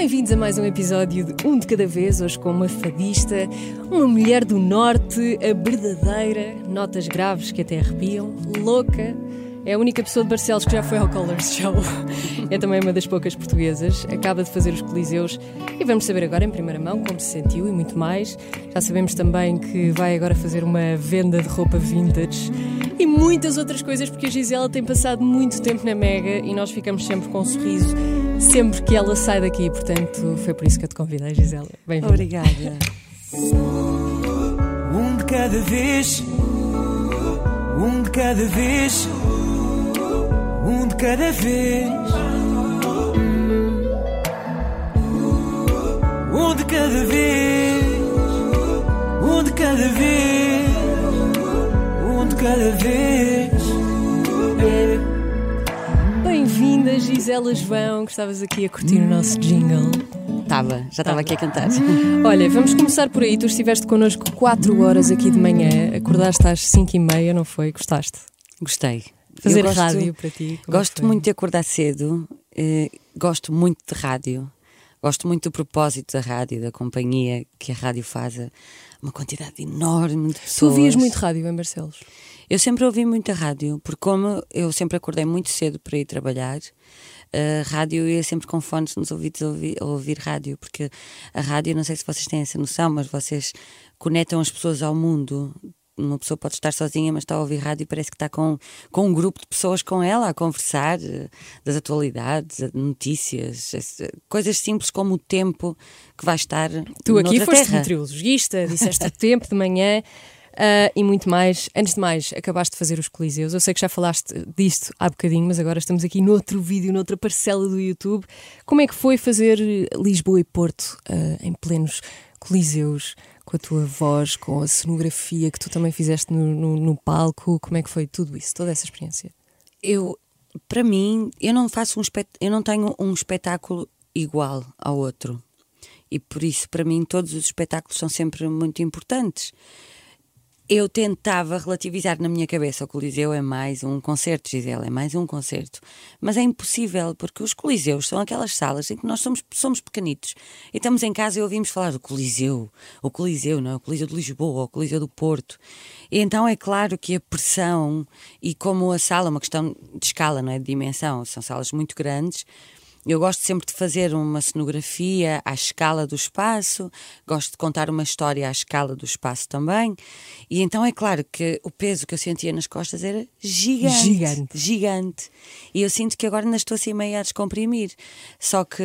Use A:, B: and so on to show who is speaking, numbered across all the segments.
A: Bem-vindos a mais um episódio de Um de Cada Vez, hoje com uma fadista, uma mulher do Norte, a verdadeira, notas graves que até arrepiam, louca. É a única pessoa de Barcelos que já foi ao Colors Show. É também uma das poucas portuguesas. Acaba de fazer os Coliseus e vamos saber agora, em primeira mão, como se sentiu e muito mais. Já sabemos também que vai agora fazer uma venda de roupa vintage e muitas outras coisas, porque a Gisela tem passado muito tempo na Mega e nós ficamos sempre com um sorriso sempre que ela sai daqui. Portanto, foi por isso que eu te convidei, Gisela. Bem-vinda.
B: Obrigada.
C: Um de cada vez, um de cada vez, um de cada vez. Um de cada vez, um de cada vez, um de cada vez.
A: Bem-vinda, Gisela João, que estavas aqui a curtir o nosso jingle.
B: Estava, já estava aqui a cantar.
A: Olha, vamos começar por aí. Tu estiveste connosco 4 horas aqui de manhã, acordaste às 5 e meia, não foi? Gostaste?
B: Gostei.
A: Fazer
B: gosto-
A: rádio para ti? como
B: Gosto
A: foi?
B: muito de acordar cedo, eh, gosto muito de rádio, gosto muito do propósito da rádio, da companhia que a rádio faz, a uma quantidade enorme de
A: Tu
B: pessoas.
A: ouvias muito rádio em Barcelos?
B: Eu sempre ouvi muita rádio, porque como eu sempre acordei muito cedo para ir trabalhar, a rádio eu ia sempre com fones nos ouvidos a ouvir, a ouvir rádio, porque a rádio, não sei se vocês têm essa noção, mas vocês conectam as pessoas ao mundo. Uma pessoa pode estar sozinha, mas está a ouvir rádio e parece que está com, com um grupo de pessoas com ela a conversar eh, das atualidades, notícias, coisas simples como o tempo que vai estar
A: Tu aqui foste
B: terra.
A: meteorologista, disseste o tempo de manhã ah, e muito mais. Antes de mais, acabaste de fazer os Coliseus. Eu sei que já falaste disto há bocadinho, mas agora estamos aqui noutro vídeo, noutra parcela do YouTube. Como é que foi fazer Lisboa e Porto ah, em plenos Coliseus? Com a tua voz, com a cenografia que tu também fizeste no, no- no palco, como é que foi tudo isso, toda essa experiência?
B: eu para mim eu não faço um eu não tenho um espetáculo igual ao outro. E por isso para mim todos os espetáculos são sempre muito importantes eu tentava relativizar na minha cabeça o Coliseu é mais um concerto, Gisele, é mais um concerto. Mas é impossível, porque os Coliseus são aquelas salas em que nós somos, somos pequenitos. E estamos em casa e ouvimos falar do Coliseu, o Coliseu, não é? O Coliseu de Lisboa, o Coliseu do Porto. E então é claro que a pressão, e como a sala é uma questão de escala, não é? De dimensão, são salas muito grandes. Eu gosto sempre de fazer uma cenografia à escala do espaço, gosto de contar uma história à escala do espaço também. E então é claro que o peso que eu sentia nas costas era gigante.
A: Gigante.
B: Gigante. E eu sinto que agora ainda estou assim meio a descomprimir. Só que.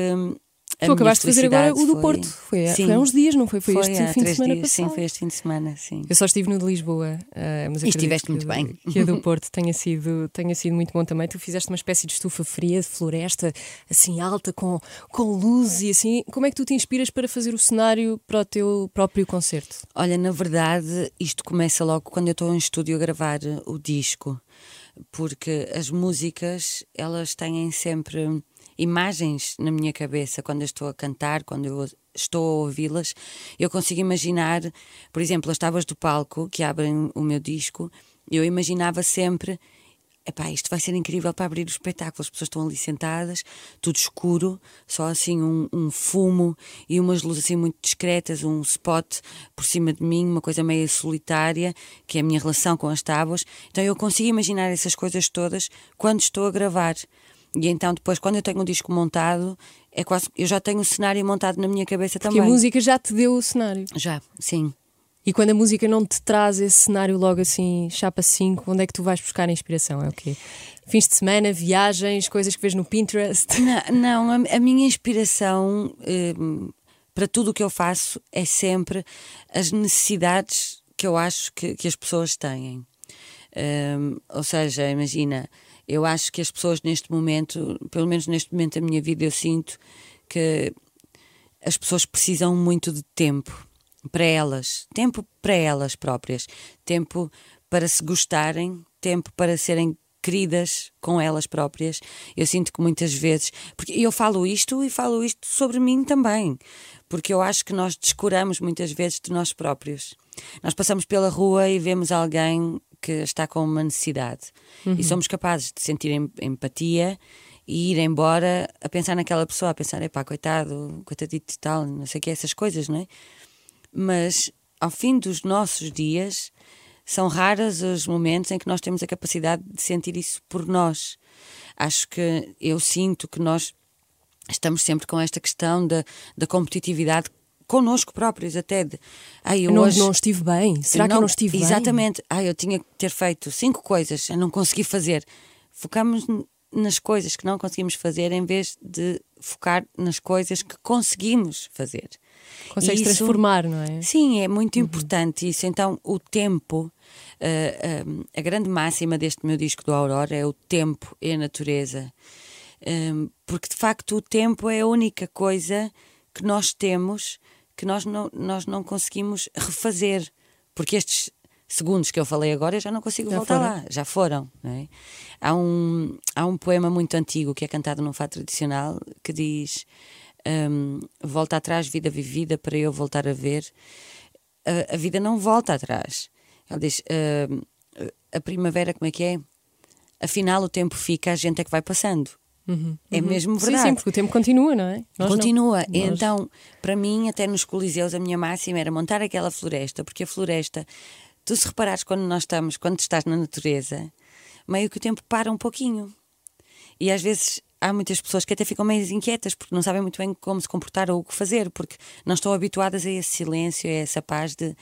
A: Tu acabaste de fazer agora o do
B: foi-
A: Porto. Foi,
B: Sim.
A: foi há uns dias, não foi? Foi, este
B: há
A: fim de semana
B: dias,
A: passado.
B: Sim, foi este fim de semana, sim.
A: Eu só estive no de Lisboa, ah, mas
B: E estiveste
A: que
B: muito
A: o-
B: bem.
A: Que a do Porto tenha sido, tenha sido muito bom também. Tu fizeste uma espécie de estufa fria, de floresta, assim alta, com, com luz e assim. Como é que tu te inspiras para fazer o cenário para o teu próprio concerto?
B: Olha, na verdade, isto começa logo quando eu estou em estúdio a gravar o disco, porque as músicas elas têm sempre imagens na minha cabeça quando eu estou a cantar, quando eu estou a ouvi-las. Eu consigo imaginar, por exemplo, as tábuas do palco que abrem o meu disco, eu imaginava sempre Epá, isto vai ser incrível para abrir o espetáculo. As pessoas estão ali sentadas, tudo escuro, só assim um, um fumo e umas luzes assim muito discretas, um spot por cima de mim, uma coisa meio solitária, que é a minha relação com as tábuas. Então eu consigo imaginar essas coisas todas quando estou a gravar. E então depois, quando eu tenho um disco montado, é quase, eu já tenho o cenário montado na minha cabeça
A: Porque
B: também.
A: a música já te deu o cenário.
B: Já, sim.
A: E quando a música não te traz esse cenário logo assim, chapa 5, onde é que tu vais buscar a inspiração? É o quê? Fins de semana, viagens, coisas que vês no Pinterest?
B: Na- Não, a, a minha inspiração hum, para tudo o que eu faço é sempre as necessidades que eu acho que, que as pessoas têm. Hum, ou seja, imagina, eu acho que as pessoas neste momento, pelo menos neste momento da minha vida, eu sinto que as pessoas precisam muito de tempo para elas, tempo para elas próprias, tempo para se gostarem, tempo para serem queridas com elas próprias. Eu sinto que muitas vezes, porque eu falo isto e falo isto sobre mim também, porque eu acho que nós descuramos muitas vezes de nós próprios. Nós passamos pela rua e vemos alguém que está com uma necessidade e somos capazes de sentir em- empatia e ir embora a pensar naquela pessoa, a pensar, epá, coitado, coitadito e tal, não sei o que, essas coisas, não é? Mas ao fim dos nossos dias, são raros os momentos em que nós temos a capacidade de sentir isso por nós. Acho que eu sinto que nós estamos sempre com esta questão da, da competitividade connosco próprios até de
A: ai, eu não, hoje não estive bem será não, que eu não estive
B: exatamente. Bem? ai, eu tinha que ter feito cinco coisas eu não consegui fazer. Focamos nas coisas que não conseguimos fazer em vez de focar nas coisas que conseguimos fazer.
A: Consegues isso, transformar não é?
B: Sim é muito uhum. importante isso. Então o tempo uh, a grande máxima deste meu disco do Aurora é o tempo e a natureza. Um, porque de facto o tempo é a única coisa que nós temos que nós não, nós não conseguimos refazer, porque estes segundos que eu falei agora eu já não consigo já voltar foram. lá, já foram. É? Há, um, há um poema muito antigo que é cantado num fado tradicional que diz: um, Volta atrás, vida vivida, para eu voltar a ver. A, a vida não volta atrás. Ele diz: uh, A primavera, como é que é? Afinal, o tempo fica, a gente é que vai passando. Uhum, é uhum. mesmo verdade.
A: Sim, sim, porque o tempo continua, não é?
B: Nós continua. Não. Então, para mim, até nos Coliseus, a minha máxima era montar aquela floresta, porque a floresta, tu se reparares quando nós estamos, quando estás na natureza, meio que o tempo para um pouquinho. E às vezes há muitas pessoas que até ficam meio inquietas porque não sabem muito bem como se comportar ou o que fazer, porque não estão habituadas a esse silêncio, a essa paz de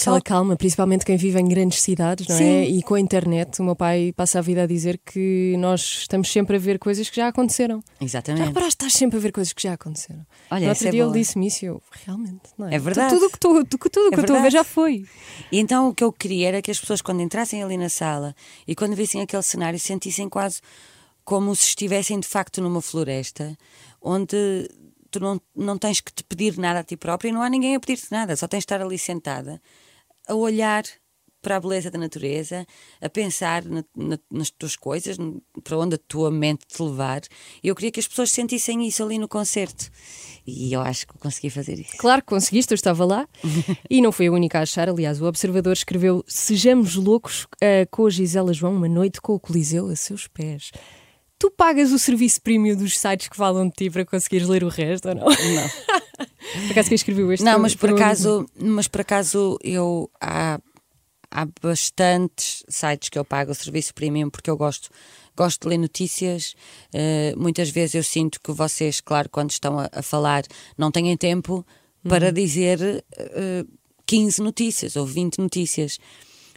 A: Aquela calma, principalmente quem vive em grandes cidades, não é? Sim. é? E com a internet, o meu pai passa a vida a dizer que nós estamos sempre a ver coisas que já aconteceram.
B: Exatamente. Já
A: reparaste, estás sempre a ver coisas que já aconteceram. Olha, no outro é dia é ele disse-me isso e eu, realmente, não é?
B: É verdade.
A: Tudo o que, tudo, tudo é que eu estou a ver já foi.
B: E então o que eu queria era que as pessoas, quando entrassem ali na sala e quando vissem aquele cenário, sentissem quase como se estivessem de facto numa floresta, onde tu não, não tens que te pedir nada a ti própria e não há ninguém a pedir-te nada, só tens de estar ali sentada a olhar para a beleza da natureza, a pensar na, na, nas tuas coisas, para onde a tua mente te levar. E eu queria que as pessoas sentissem isso ali no concerto. E eu acho que consegui fazer isso.
A: Claro que conseguiste, eu estava lá. e não fui a única a achar. Aliás, o Observador escreveu: Sejamos loucos uh, com a Gisela João, uma noite com o Coliseu a seus pés. Tu pagas o serviço premium dos sites que falam de ti para conseguires ler o resto ou não?
B: Não.
A: por acaso quem escreveu este?
B: Não, mas por acaso, mas por acaso eu há, há bastantes sites que eu pago o serviço premium porque eu gosto gosto de ler notícias. Uh, muitas vezes eu sinto que vocês, claro, quando estão a, a falar, não têm tempo para uhum. dizer uh, eh, 15 notícias ou 20 notícias.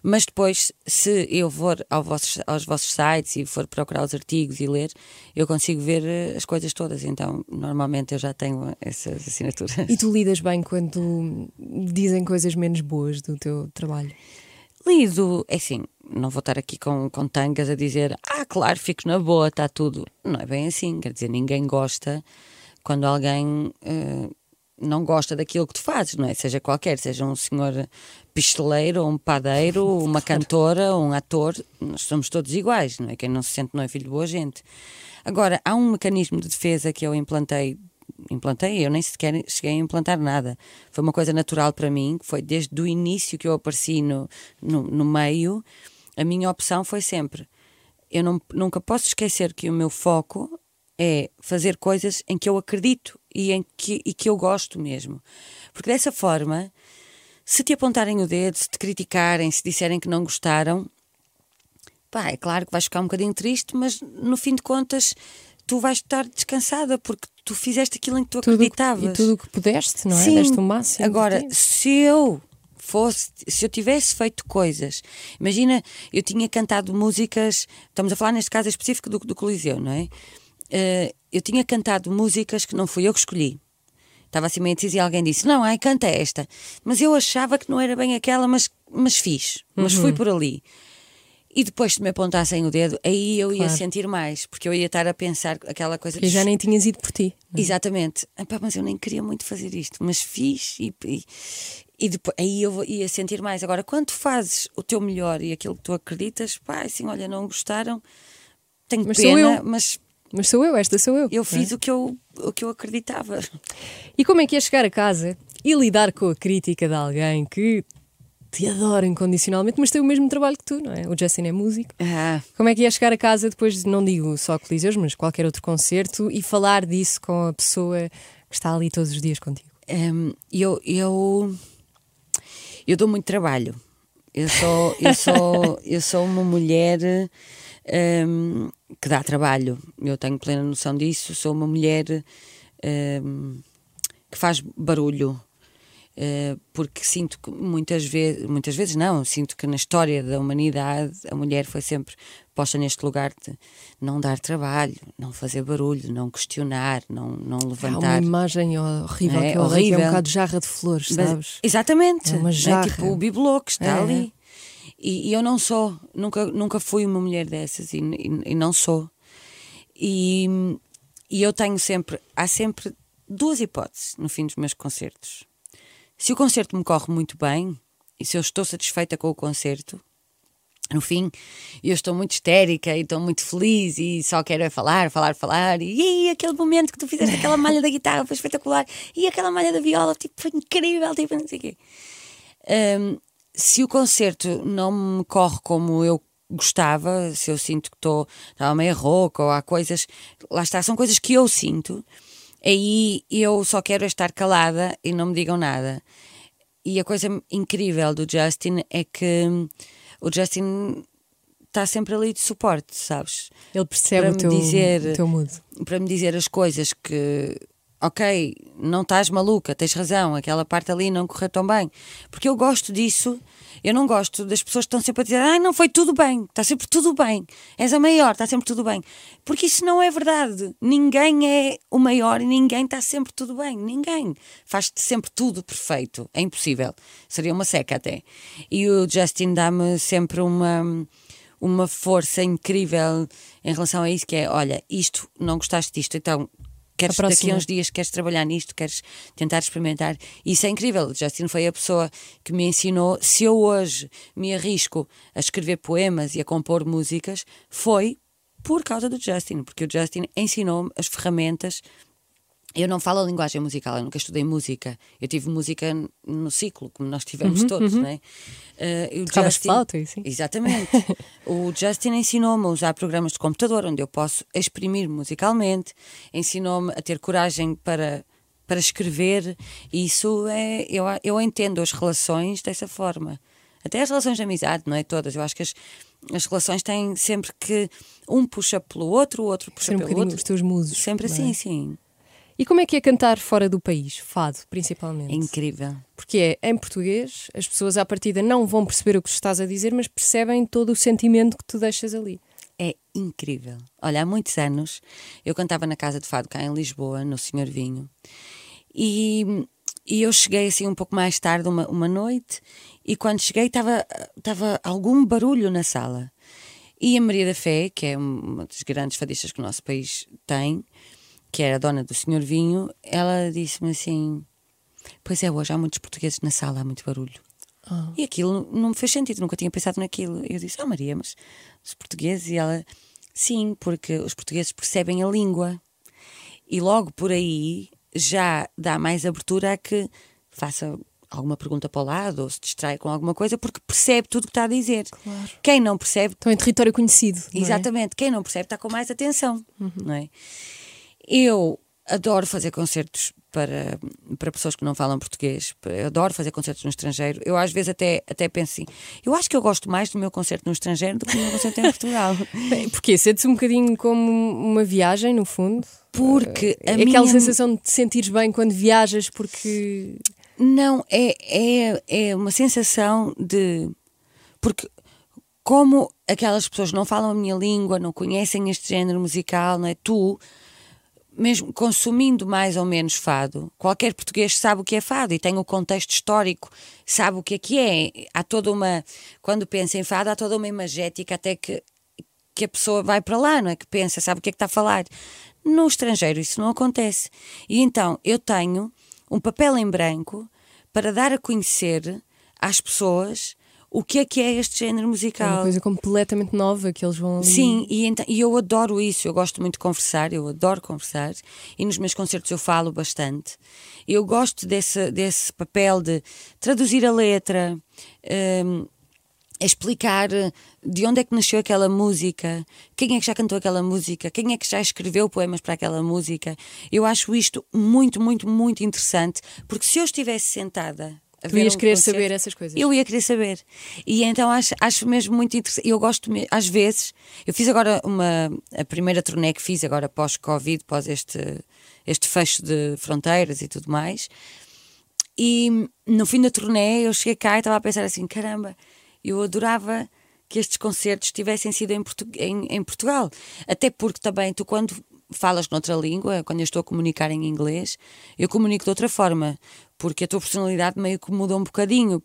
B: Mas depois, se eu for ao vossos, aos vossos sites e for procurar os artigos e ler, eu consigo ver eh, as coisas todas. Então, normalmente eu já tenho essas assinaturas.
A: E tu lidas bem quando dizem coisas menos boas do teu trabalho?
B: Lido, é assim, não vou estar aqui com, com tangas a dizer, ah, claro, fico na boa, está tudo. Não é bem assim, quer dizer, ninguém gosta quando alguém. Uh, não gosta daquilo que tu fazes, não é? Seja qualquer, seja um senhor pisteleiro, um padeiro, uma cantora, um ator, nós somos todos iguais, não é? Quem não se sente não é filho de boa gente. Agora, há um mecanismo de defesa que eu implantei, implantei, eu nem sequer cheguei a implantar nada. Foi uma coisa natural para mim, que foi desde o início que eu apareci no, no, no meio, a minha opção foi sempre, eu não, nunca posso esquecer que o meu foco é fazer coisas em que eu acredito e, em que, e que eu gosto mesmo. Porque dessa forma, se te apontarem o dedo, se te criticarem, se disserem que não gostaram, pá, é claro que vais ficar um bocadinho triste, mas no fim de contas tu vais estar descansada porque tu fizeste aquilo em que tu tudo acreditavas.
A: E tudo o que pudeste, não é?
B: Sim.
A: Deste o máximo.
B: Agora, se eu fosse, se eu tivesse feito coisas, imagina, eu tinha cantado músicas, estamos a falar neste caso específico do, do Coliseu, não é? uh, eu tinha cantado músicas que não fui eu que escolhi. Estava assim meio e alguém disse: Não, ai, canta esta. Mas eu achava que não era bem aquela, mas, mas fiz. Mas uhum. fui por ali. E depois, se me apontassem o dedo, aí eu claro. ia sentir mais, porque eu ia estar a pensar aquela coisa.
A: Que de... já nem tinhas ido por ti.
B: Não? É? Exatamente. Epá, mas eu nem queria muito fazer isto, mas fiz e, e, e, depois, aí eu ia sentir mais. Agora, quando fazes o teu melhor e aquilo que tu acreditas, pá, assim, olha, não gostaram, tenho mas pena, mas
A: mas sou eu, esta sou eu.
B: Eu fiz é? o, que eu, o que eu acreditava.
A: E como é que é chegar a casa e lidar com a crítica de alguém que te adora incondicionalmente, mas tem o mesmo trabalho que tu, não é? O Justin é músico.
B: Ah,
A: Como é que é chegar a casa depois, de, não digo só Coliseus, mas qualquer outro concerto e falar disso com a pessoa que está ali todos os dias contigo?
B: hum, eu, eu, eu dou muito trabalho. Eu sou, eu sou, eu sou uma mulher hum, que dá trabalho. Eu tenho plena noção disso. Sou uma mulher hum, que faz barulho. Uh, porque sinto que muitas vezes, muitas vezes não, sinto que na história da humanidade a mulher foi sempre posta neste lugar de não dar trabalho, não fazer barulho, não questionar, não, não
A: Há uma
B: levantar.
A: imagem horrível
B: É
A: que odeio, que é um
B: horrível.
A: bocado jarra de flores,
B: Mas-
A: sabes?
B: exatamente,
A: É uma
B: não
A: jarra.
B: tipo o bibelô que está
A: É.
B: ali. E, e eu não sou, nunca, nunca fui uma mulher dessas e, e- e não sou. E, e eu tenho sempre, há sempre duas hipóteses no fim dos meus concertos. Se o concerto me corre muito bem e se eu estou satisfeita com o concerto, no fim, eu estou muito histérica e estou muito feliz e só quero é falar, falar, falar. E, "Ih, aquele momento que tu fizeste aquela malha da guitarra foi espetacular. E aquela malha da viola, tipo, foi incrível, tipo, não sei o quê. Hum, se o concerto não me corre como eu gostava, se eu sinto que estou estava meio rouca ou há coisas, lá está, são coisas que eu sinto, aí eu só quero estar calada e não me digam nada. E a coisa incrível do Justin é que o Justin está sempre ali de suporte, sabes?
A: Ele percebe
B: Para
A: o
B: me
A: teu,
B: dizer-
A: o teu mood.
B: para me dizer as coisas que, ok, não estás maluca, tens razão, aquela parte ali não correu tão bem. Porque eu gosto disso, eu não gosto das pessoas que estão sempre a dizer, ai, não foi tudo bem, está sempre tudo bem, és a maior, está sempre tudo bem. Porque isso não é verdade. Ninguém é o maior e ninguém está sempre tudo bem. Ninguém faz sempre tudo perfeito. É impossível. Seria uma seca até. E o Justin dá-me sempre uma uma força incrível em relação a isso, que é, olha, isto, não gostaste disto, então queres
A: A
B: daqui a uns dias, queres trabalhar nisto, queres tentar experimentar. Isso é incrível. O Justin foi a pessoa que me ensinou. Se eu hoje me arrisco a escrever poemas e a compor músicas, foi por causa do Justin, porque o Justin ensinou-me as ferramentas. Eu não falo a linguagem musical, eu nunca estudei música. Eu tive música no ciclo, como nós tivemos todos, não é? E o Justin-
A: flauta assim?
B: Exatamente. o Justin ensinou-me a usar programas de computador onde eu posso exprimir musicalmente, ensinou-me a ter coragem para, para escrever. E isso é. Eu, eu entendo as relações dessa forma. Até as relações de amizade, não é todas. Eu acho que as, as relações têm sempre que. Um puxa pelo outro, o outro puxa
A: Ser um
B: pelo
A: bocadinho
B: outro.
A: os teus musos.
B: Sempre
A: é?
B: assim, sim.
A: E como é que é cantar fora do país? Fado, principalmente.
B: É incrível.
A: Porque é em português, as pessoas à partida não vão perceber o que estás a dizer, mas percebem todo o sentimento que tu deixas ali.
B: É incrível. Olha, há muitos anos eu cantava na Casa de Fado cá em Lisboa, no Senhor Vinho, e, e eu cheguei assim um pouco mais tarde, uma, uma noite, e quando cheguei estava algum barulho na sala. E a Maria da Fé, que é uma das grandes fadistas que o nosso país tem, que era a dona do Senhor Vinho, ela disse-me assim: Pois é, hoje há muitos portugueses na sala, há muito barulho. E aquilo não me fez sentido, nunca tinha pensado naquilo. Eu disse, ah Maria, mas os portugueses? E ela, sim, porque os portugueses percebem a língua. E logo por aí já dá mais abertura a que faça alguma pergunta para o lado ou se distrai com alguma coisa, porque percebe tudo o que está a dizer.
A: Claro.
B: Quem não percebe,
A: Estão em território conhecido. é?
B: exatamente, quem não percebe está com mais atenção. Não é? Eu adoro fazer concertos para, para pessoas que não falam português. Eu adoro fazer concertos no estrangeiro. Eu às vezes até, até penso assim, eu acho que eu gosto mais do meu concerto no estrangeiro do que do meu concerto em Portugal.
A: Bem, Porquê? Sentes um bocadinho como uma viagem, no fundo?
B: Porque a
A: é
B: minha...
A: aquela sensação de te sentires bem quando viajas, porque.
B: Não, é, é, é uma sensação de. Porque, como aquelas pessoas não falam a minha língua, não conhecem este género musical, não é? Tu, mesmo consumindo mais ou menos fado, qualquer português sabe o que é fado e tem o contexto histórico, sabe o que é que é. Há toda uma. Quando pensa em fado, há toda uma imagética até que, que a pessoa vai para lá, não é? Que pensa, sabe o que é que está a falar. No estrangeiro isso não acontece. E então eu tenho um papel em branco para dar a conhecer às pessoas o que é que é este género
A: É uma
B: musical.
A: coisa completamente nova que eles vão ali.
B: Sim, e, então, e eu adoro isso, eu gosto muito de conversar, eu adoro conversar, e nos meus concertos eu falo bastante. Eu gosto desse, desse papel de traduzir a letra, hum, explicar de onde é que nasceu aquela música, quem é que já cantou aquela música, quem é que já escreveu poemas para aquela música. Eu acho isto muito, muito, muito interessante, porque se eu estivesse sentada.
A: Tu ias querer
B: concerto,
A: saber essas coisas.
B: eu ia querer saber. E então acho, acho mesmo muito interessante. Eu gosto, às vezes, eu fiz agora uma. A primeira turnê que fiz agora pós-Covid, pós este, este fecho de fronteiras e tudo mais. E no fim da turnê eu cheguei cá e estava a pensar assim: caramba, eu adorava que estes concertos tivessem sido em, Portu- em- em Portugal. Até porque também tu, quando falas noutra língua, quando eu estou a comunicar em inglês, eu comunico de outra forma, porque a tua personalidade meio que muda um bocadinho.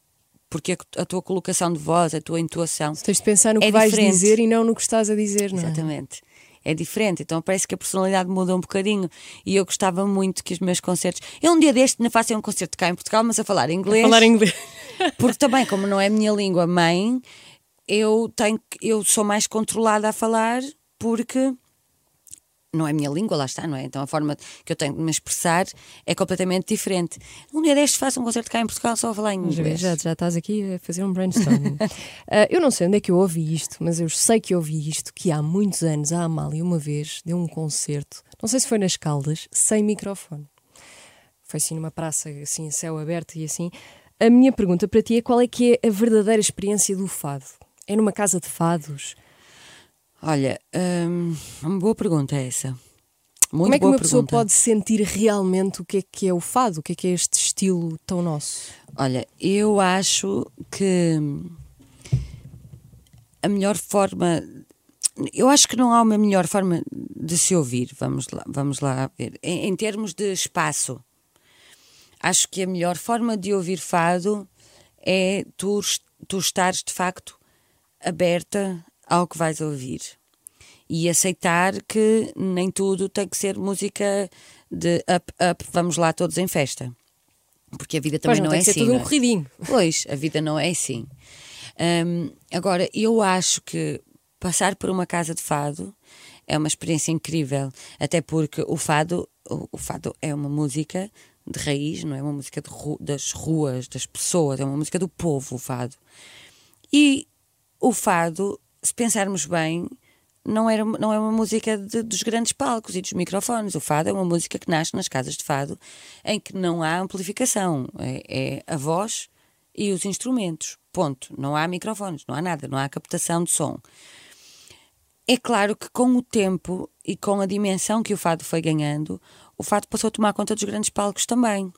B: Porque a, a tua colocação de voz, a tua entoação.
A: Tens de pensar no que
B: É
A: vais
B: diferente.
A: dizer e não no que estás a dizer, não é?
B: Exatamente. É diferente, então parece que a personalidade muda um bocadinho. E eu gostava muito que os meus concertos. Eu um dia deste ainda faço um concerto cá em Portugal, mas a falar inglês.
A: Falar inglês.
B: Porque também, como não é a minha língua mãe, eu, tenho, que- eu sou mais controlada a falar porque não é a minha língua, lá está, não é? Então a forma que eu tenho de me expressar é completamente diferente. Um dia deste faço um concerto cá em Portugal só a falar em
A: Já,
B: inglês.
A: já, já estás aqui a fazer um brainstorming. Ah, eu não sei onde é que eu ouvi isto, mas eu sei que ouvi isto, que há muitos anos a Amália uma vez deu um concerto, não sei se foi nas Caldas, sem microfone. Foi assim numa praça, assim, a céu aberto e assim. A minha pergunta para ti é qual é que é a verdadeira experiência do fado? É numa casa de fados?
B: Olha, hum, uma boa pergunta é essa. Muito
A: Como é que uma pessoa
B: pergunta.
A: pode sentir realmente o que é que é o fado? O que é que é este estilo tão nosso?
B: Olha, eu acho que a melhor forma. Eu acho que não há uma melhor forma de se ouvir. Vamos lá, vamos lá ver. Em, em termos de espaço, acho que a melhor forma de ouvir fado é tu, tu estares de facto aberta ao que vais ouvir e aceitar que nem tudo tem que ser música de up, up, vamos lá todos em festa. Porque a vida também
A: Pois não,
B: não,
A: tem
B: é
A: que ser
B: assim.
A: tudo um
B: não é?
A: corridinho.
B: Pois, a vida não é assim. Hum, agora, eu acho que passar por uma casa de fado é uma experiência incrível, até porque o fado, o, o fado é uma música de raiz, não é uma música ru- das ruas, das pessoas, é uma música do povo, o fado. E o fado, se pensarmos bem, não, era, não é uma música de- dos grandes palcos e dos microfones. O fado é uma música que nasce nas casas de fado em que não há amplificação. É, é a voz e os instrumentos. Ponto. Não há microfones, não há nada, não há captação de som. É claro que com o tempo e com a dimensão que o fado foi ganhando, o fado passou a tomar conta dos grandes palcos também.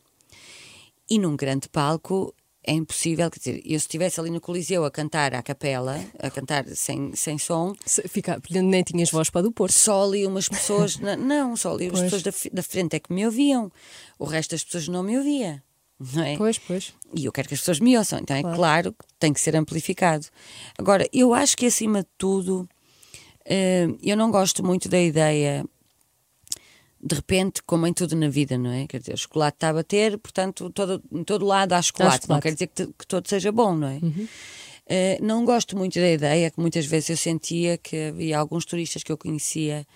B: E num grande palco é impossível, quer dizer, eu se estivesse ali no Coliseu a cantar à capela, a cantar sem, sem som,
A: Se- Fica, nem tinhas voz para do Porto.
B: só ali umas pessoas, na- não, só ali as
A: Pois.
B: pessoas da, da frente é que me ouviam, o resto das pessoas não me ouvia. Não é?
A: Pois, pois.
B: E eu quero que as pessoas me ouçam, então é
A: Claro.
B: claro que tem que ser amplificado. Agora, eu acho que acima de tudo, eh, eu não gosto muito da ideia, de repente, como em tudo na vida, não é? Quer dizer, o chocolate está a bater, portanto, todo, em todo lado há chocolate. Não
A: chocolate.
B: quer dizer que, que todo seja bom, não é? Eh, não gosto muito da ideia, que muitas vezes eu sentia que havia alguns turistas que eu conhecia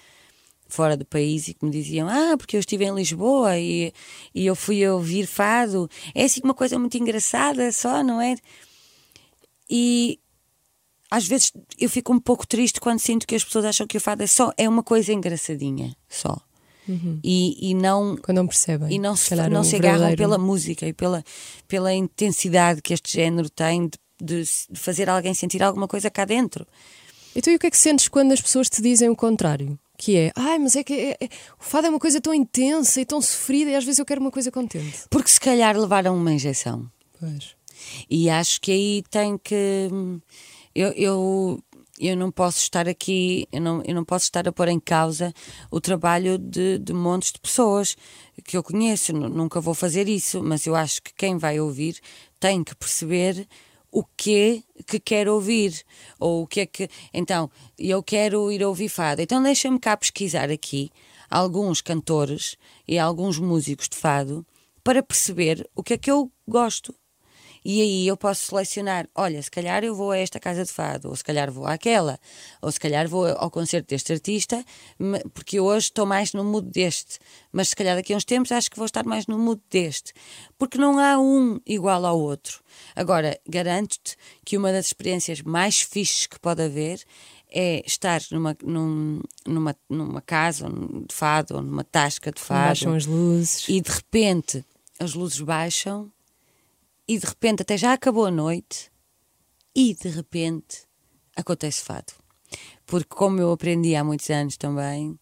B: fora do país e que me diziam: Ah, porque eu estive em Lisboa e, e eu fui ouvir fado. É assim uma coisa muito engraçada, só, não é? E às vezes eu fico um pouco triste quando sinto que as pessoas acham que o fado é só é uma coisa engraçadinha, só. E, e não
A: Quando não percebem.
B: e não
A: se
B: não
A: o
B: se agarram
A: verdadeiro-
B: pela música e pela, pela intensidade que este género tem de, de fazer alguém sentir alguma coisa cá dentro.
A: Então, e o que é que sentes quando as pessoas te dizem o contrário? Que é, ai, mas é que é- é- o fado é uma coisa tão intensa e tão sofrida e às vezes eu quero uma coisa contente.
B: Porque se calhar levaram uma injeção.
A: Pois.
B: E acho que aí tem que. Eu, eu, eu não posso estar aqui, eu não, eu não posso estar a pôr em causa o trabalho de, de montes de pessoas que eu conheço. Nu- Nunca vou fazer isso, mas eu acho que quem vai ouvir tem que perceber o que que quer ouvir ou o que é que então eu quero ir ouvir fado então deixa-me cá pesquisar aqui alguns cantores e alguns músicos de fado para perceber o que é que eu gosto E aí eu posso selecionar: olha, se calhar eu vou a esta casa de fado, ou se calhar vou àquela, ou se calhar vou ao concerto deste artista, porque hoje estou mais no mood deste, mas se calhar daqui a uns tempos acho que vou estar mais no mood deste, porque não há um igual ao outro. Agora, garanto-te que uma das experiências mais fixes que pode haver é estar numa, num, numa, numa casa de fado ou numa tasca de fado.
A: Baixam as luzes.
B: E de repente as luzes baixam e de repente até já acabou a noite e de repente acontece fado. Porque como eu aprendi há muitos anos também,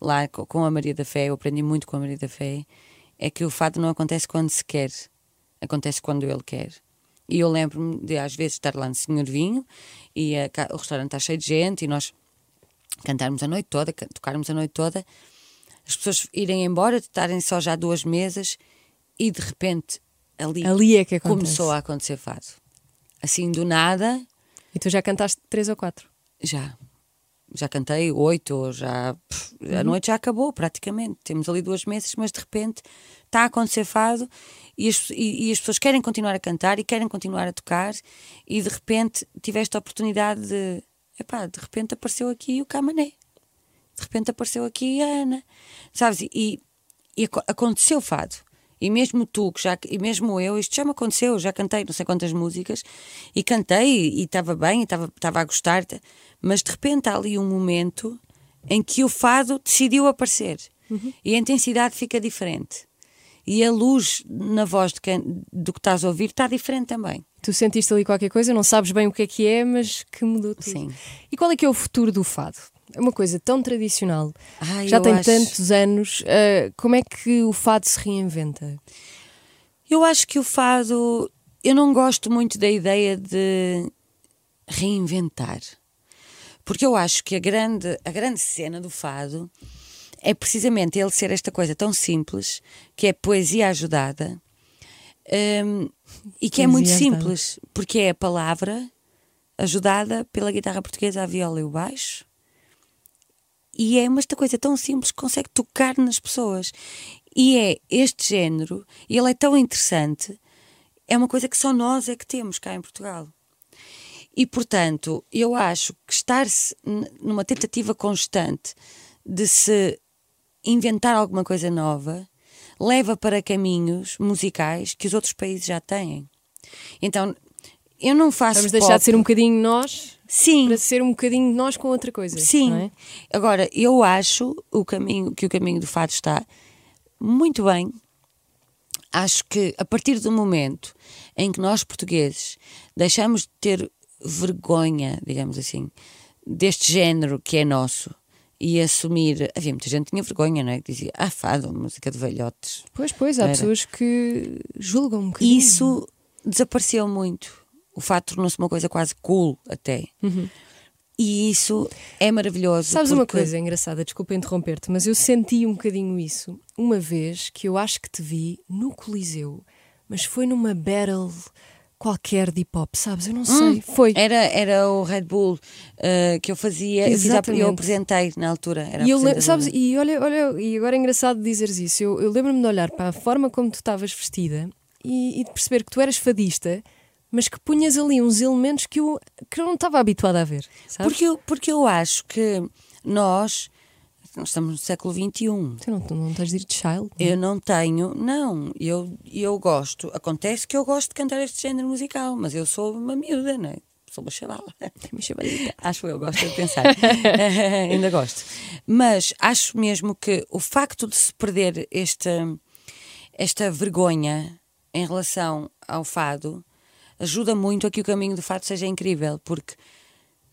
B: lá com a Maria da Fé, eu aprendi muito com a Maria da Fé, é que o fado não acontece quando se quer, acontece quando ele quer. E eu lembro-me de às vezes estar lá no Senhor Vinho e a, o restaurante está cheio de gente e nós cantarmos a noite toda, tocarmos a noite toda, as pessoas irem embora, estarem só já duas mesas e de repente ali,
A: ali é que
B: começou a acontecer fado. Assim do nada.
A: E tu já cantaste três ou quatro?
B: Já. Já cantei oito, ou já. Pff, uhum. A noite já acabou praticamente. Temos ali duas mesas, mas de repente está a acontecer fado e as, e, e as pessoas querem continuar a cantar e querem continuar a tocar e de repente tiveste a oportunidade de. Epá, de repente apareceu aqui o Camané. De repente apareceu aqui a Ana. Sabes? E, e aconteceu fado. E mesmo tu, que já, e mesmo eu, isto já me aconteceu, já cantei não sei quantas músicas e cantei e estava bem, estava a gostar, mas de repente há ali um momento em que o fado decidiu aparecer uhum. e a intensidade fica diferente e a luz na voz de quem, do que estás a ouvir está diferente também.
A: Tu sentiste ali qualquer coisa, não sabes bem o que é que é, mas que mudou tudo.
B: Sim.
A: E qual é que é o futuro do fado? É uma coisa tão tradicional,
B: Ai,
A: já tem
B: acho...
A: tantos anos. Uh, como é que o fado se reinventa?
B: Eu acho que o fado. Eu não gosto muito da ideia de reinventar. Porque eu acho que a grande, a grande cena do fado é precisamente ele ser esta coisa tão simples, que é poesia ajudada, um, e que é muito simples, porque é a palavra ajudada pela guitarra portuguesa, a viola e o baixo. E é uma esta coisa tão simples que consegue tocar nas pessoas. E é este género, e ele é tão interessante, é uma coisa que só nós é que temos cá em Portugal. E portanto, eu acho que estar-se numa tentativa constante de se inventar alguma coisa nova leva para caminhos musicais que os outros países já têm. Então, eu não faço.
A: Vamos deixar
B: pop.
A: de ser um bocadinho nós
B: Sim.
A: para ser um bocadinho nós com outra coisa.
B: Sim.
A: É?
B: Agora, eu acho o caminho, que o caminho do fado está muito bem. Acho que a partir do momento em que nós portugueses deixamos de ter vergonha, digamos assim, deste género que é nosso e assumir. Havia muita gente que tinha vergonha, não é? Que dizia, ah, fado, música de velhotes.
A: Pois, pois, há Era. pessoas que julgam um bocadinho.
B: Isso desapareceu muito. O fado tornou-se uma coisa quase cool, até.
A: Uhum.
B: E isso é maravilhoso.
A: Sabes
B: porque...
A: uma coisa engraçada, desculpa interromper-te, mas eu senti um bocadinho isso uma vez que eu acho que te vi no Coliseu, mas foi numa battle qualquer de hip hop, sabes? Eu não sei. Hum,
B: foi. Era, era o Red Bull uh, que eu fazia, Exatamente. eu, apresentei na altura.
A: E, eu, sabes, e olha, olha, e agora é engraçado dizeres isso. Eu, eu lembro-me de olhar para a forma como tu estavas vestida e, e, de perceber que tu eras fadista. Mas que punhas ali uns elementos que eu, que eu não estava habituada a ver. Sabes?
B: Porque, eu, porque eu acho que nós nós estamos no século XXI.
A: Tu não, tu não tens de ir de child?
B: Não? Eu não tenho, não. Eu, eu gosto. Acontece que eu gosto de cantar este género musical, mas eu sou uma miúda, não é? Sou uma chavala.
A: Uma chavalita.
B: Acho eu, gosto de pensar. Ainda gosto. Mas acho mesmo que o facto de se perder esta, esta vergonha em relação ao fado ajuda muito a que o caminho do fado seja incrível, porque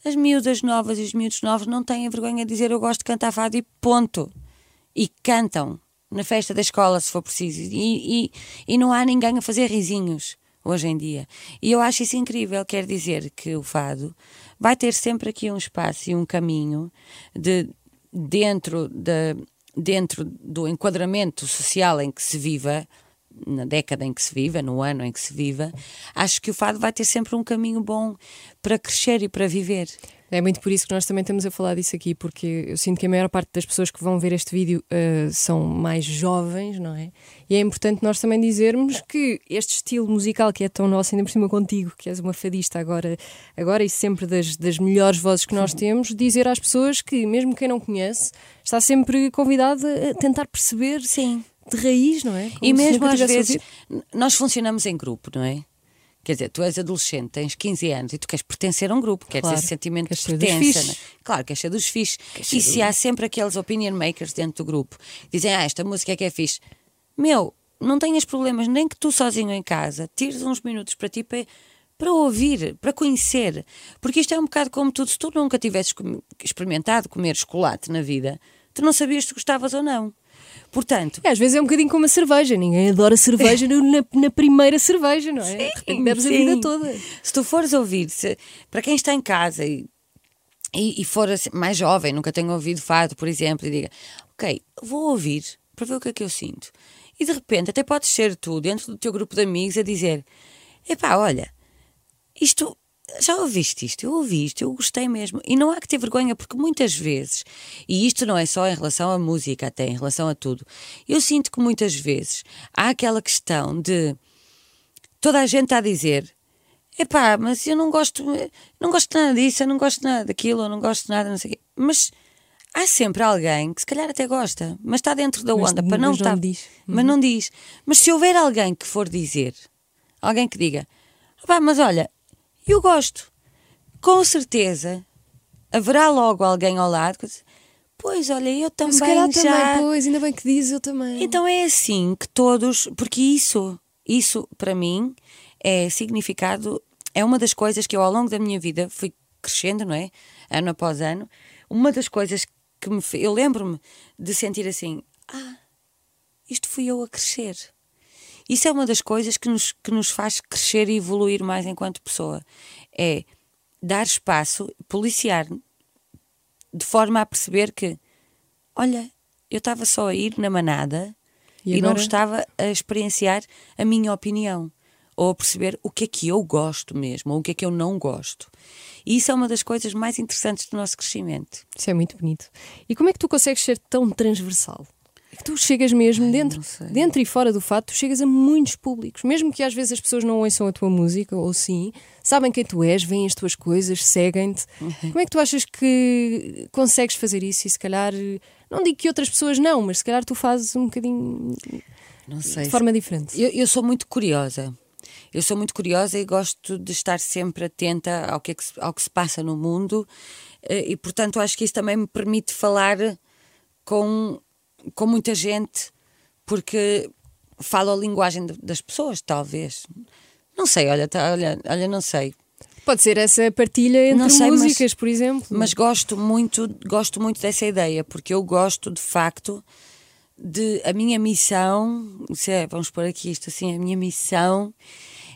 B: as miúdas novas e os miúdos novos não têm vergonha de dizer eu gosto de cantar fado e ponto. E cantam na festa da escola, se for preciso. E, e, e não há ninguém a fazer risinhos hoje em dia. E eu acho isso incrível. Quer dizer que o fado vai ter sempre aqui um espaço e um caminho de dentro, de, dentro do enquadramento social em que se viva na década em que se viva, no ano em que se viva, acho que o fado vai ter sempre um caminho bom para crescer e para viver.
A: É muito por isso que nós também estamos a falar disso aqui, porque eu sinto que a maior parte das pessoas que vão ver este vídeo uh, são mais jovens, não é? E é importante nós também dizermos que este estilo musical que é tão nosso, ainda por cima contigo, que és uma fadista agora, agora e sempre das, das melhores vozes que nós temos, dizer às pessoas que, mesmo quem não conhece, está sempre convidado a tentar perceber
B: Sim.
A: De raiz, não é? Como
B: e mesmo às vezes, nós funcionamos em grupo, não é? Quer dizer, tu és adolescente, tens 15 anos e tu queres pertencer a um grupo, queres
A: Claro.
B: esse sentimento
A: Queres
B: de pertença. né? Claro, queres ser dos fixes. E se há sempre aqueles opinion makers dentro do grupo, dizem, ah, esta música é que é fixe. Meu, não tenhas problemas, nem que tu sozinho em casa tires uns minutos para ti para, para ouvir, para conhecer. Porque isto é um bocado como tudo. Se tu nunca tivesses experimentado comer chocolate na vida, tu não sabias se gostavas ou não. Portanto,
A: É, às vezes é um bocadinho como a cerveja, ninguém adora cerveja na, na primeira cerveja, não é? de repente bebes a
B: sim.
A: vida toda.
B: Se tu fores ouvir, se- para quem está em casa e, e, e for assim, mais jovem, nunca tenha ouvido fado, por exemplo, e diga, ok, vou ouvir para ver o que é que eu sinto. E de repente até podes ser tu, dentro do teu grupo de amigos, a dizer, epá, olha, isto, já ouviste isto? Eu ouvi isto, eu gostei mesmo. E não há que ter vergonha, porque muitas vezes, e isto não é só em relação à música, até em relação a tudo, eu sinto que muitas vezes há aquela questão de toda a gente está a dizer epá, mas eu não gosto, não gosto nada disso, eu não gosto nada daquilo, eu não gosto nada, não sei o quê. Mas há sempre alguém que se calhar até gosta, mas está dentro da
A: Mas-
B: onda para não
A: mas não
B: estar.
A: diz.
B: Mas não diz. Mas se houver alguém que for dizer, alguém que diga, "Opá, mas olha, eu gosto, com certeza haverá logo alguém ao lado que diz, pois olha, eu também
A: Se calhar
B: já.
A: também, pois, ainda bem que dizes, eu também.
B: Então é assim que todos, porque isso, isso para mim é significado, é uma das coisas que eu ao longo da minha vida fui crescendo, não é? Ano após ano. Uma das coisas que me eu lembro-me de sentir assim, ah, isto fui eu a crescer. Isso é uma das coisas que nos, que nos faz crescer e evoluir mais enquanto pessoa. É dar espaço, policiar de forma a perceber que, olha, eu estava só a ir na manada
A: E
B: e, não estava a experienciar a minha opinião ou a perceber o que é que eu gosto mesmo ou o que é que eu não gosto. E isso é uma das coisas mais interessantes do nosso crescimento.
A: Isso é muito bonito. E como é que tu consegues ser tão transversal? É que tu chegas mesmo dentro,
B: não sei.
A: dentro e fora do fato, tu chegas a muitos públicos. Mesmo que às vezes as pessoas não ouçam a tua música, ou sim, sabem quem tu és, veem as tuas coisas, seguem-te. Como é que tu achas que consegues fazer isso? E se calhar, não digo que outras pessoas não, mas se calhar tu fazes um bocadinho
B: Não sei.
A: de forma diferente.
B: Eu, eu sou muito curiosa. Eu sou muito curiosa e gosto de estar sempre atenta ao que, é que se, ao que se passa no mundo eh, e, portanto, acho que isso também me permite falar com, com muita gente porque falo a linguagem de- das pessoas, talvez. Não sei, olha, tá, olha, olha, não sei.
A: Pode ser essa partilha entre
B: sei, mas-
A: músicas, por exemplo.
B: Mas gosto muito, gosto muito dessa ideia, porque eu gosto de facto de a minha missão, se é, vamos pôr aqui isto assim, a minha missão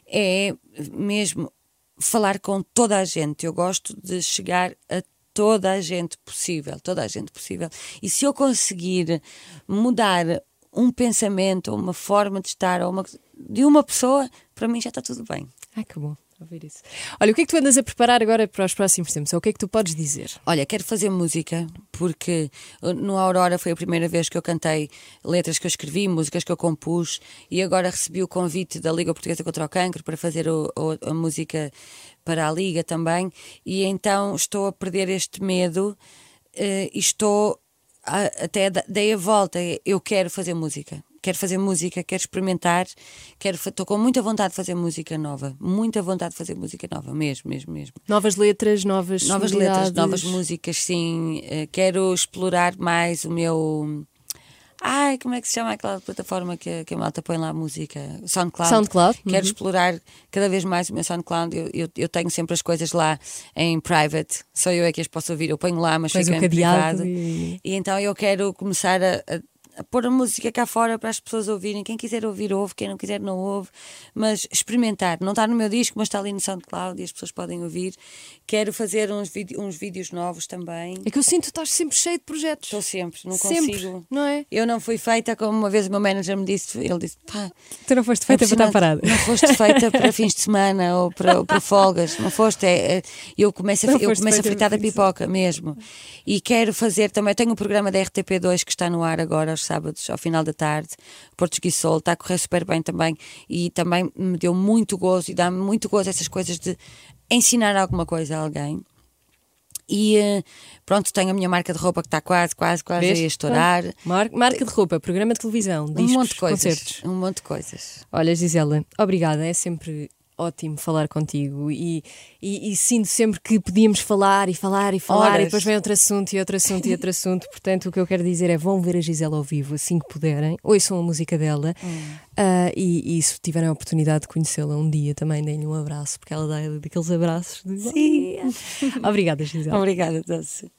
B: é mesmo falar com toda a gente. Eu gosto de chegar a toda a gente possível, toda a gente possível. E se eu conseguir mudar um pensamento, ou uma forma de estar, ou uma, de uma pessoa, para mim já está tudo bem.
A: Ai, que bom ouvir isso. Olha, o que é que tu andas a preparar agora para os próximos tempos? Ou o que é que tu podes dizer?
B: Olha, quero fazer música porque uh, no Aurora foi a primeira vez que eu cantei letras que eu escrevi, músicas que eu compus e agora recebi o convite da Liga Portuguesa contra o Cancro para fazer o- o- a música para a Liga também e então estou a perder este medo eh, e estou a- até dei a volta, eu quero fazer música. Quero fazer música, quero experimentar, quero, estou com muita vontade de fazer música nova, muita vontade de fazer música nova, mesmo, mesmo, mesmo.
A: Novas letras, novas
B: Novas letras, novas músicas, sim. Eh, Quero explorar mais o meu. Ai, como é que se chama aquela plataforma que, a- que a malta põe lá a música? SoundCloud.
A: SoundCloud,
B: Quero
A: uhum.
B: explorar cada vez mais o meu SoundCloud. Eu, eu, eu tenho sempre as coisas lá em private, só eu é que as posso ouvir. Eu ponho lá, mas fica
A: o
B: em privado.
A: e-
B: E então eu quero começar a, a a pôr a música cá fora para as pessoas ouvirem. Quem quiser ouvir, ouve, quem não quiser, não ouve. Mas experimentar. Não está no meu disco, mas está ali no SoundCloud e as pessoas podem ouvir. Quero fazer uns, uns vídeos novos também.
A: É que eu sinto que estás sempre cheio de projetos.
B: Estou sempre, não
A: sempre,
B: consigo.
A: Não é?
B: Eu não fui feita, como uma vez o meu manager me disse, ele disse, pá,
A: tu não foste feita para estar parada.
B: Não foste feita para fins de semana ou para, ou para folgas, não foste. É, é, eu começo a, eu começo a fritar da pipoca mesmo. E quero fazer também, tenho um programa da RTP2 que está no ar agora aos sábados, ao final da tarde, Português Sol, está a correr super bem também e também me deu muito gozo e dá-me muito gozo essas coisas de ensinar alguma coisa a alguém. E eh, pronto, tenho a minha marca de roupa que está quase, quase, quase Vês? a estourar.
A: Mar marca de roupa, programa de televisão, discos, um monte de coisas, concertos.
B: Um monte de coisas.
A: Olha, Gisela, obrigada. É sempre ótimo falar contigo e, e, e, sinto sempre que podíamos falar e falar e falar Horas. e depois vem outro assunto e outro assunto e outro assunto. Portanto, o que eu quero dizer é vão ver a Gisela ao vivo assim que puderem, ouçam a música dela hum. uh, e, e, se tiverem a oportunidade de conhecê-la um dia também deem-lhe um abraço, porque ela dá daqueles abraços de
B: Sim.
A: Obrigada, Gisela.
B: Obrigada, Dulce.